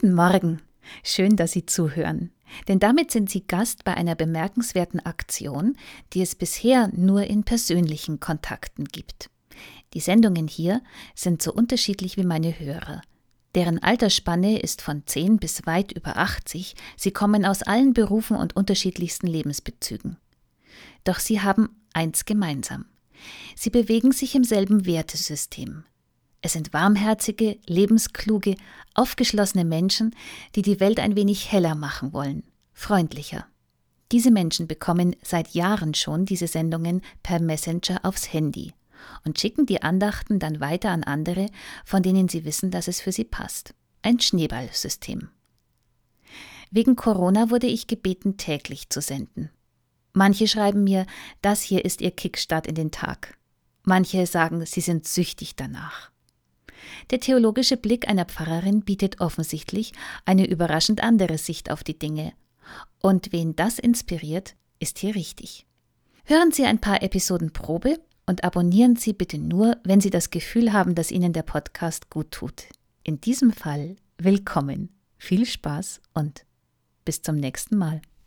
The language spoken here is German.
Guten Morgen. Schön, dass Sie zuhören. Denn damit sind Sie Gast bei einer bemerkenswerten Aktion, die es bisher nur in persönlichen Kontakten gibt. Die Sendungen hier sind so unterschiedlich wie meine Hörer. Deren Altersspanne ist von 10 bis weit über 80. Sie kommen aus allen Berufen und unterschiedlichsten Lebensbezügen. Doch sie haben eins gemeinsam. Sie bewegen sich im selben Wertesystem. Es sind warmherzige, lebenskluge, aufgeschlossene Menschen, die die Welt ein wenig heller machen wollen, freundlicher. Diese Menschen bekommen seit Jahren schon diese Sendungen per Messenger aufs Handy und schicken die Andachten dann weiter an andere, von denen sie wissen, dass es für sie passt. Ein Schneeballsystem. Wegen Corona wurde ich gebeten, täglich zu senden. Manche schreiben mir, das hier ist ihr Kickstart in den Tag. Manche sagen, sie sind süchtig danach. Der theologische Blick einer Pfarrerin bietet offensichtlich eine überraschend andere Sicht auf die Dinge. Und wen das inspiriert, ist hier richtig. Hören Sie ein paar Episoden Probe und abonnieren Sie bitte nur, wenn Sie das Gefühl haben, dass Ihnen der Podcast gut tut. In diesem Fall willkommen, viel Spaß und bis zum nächsten Mal.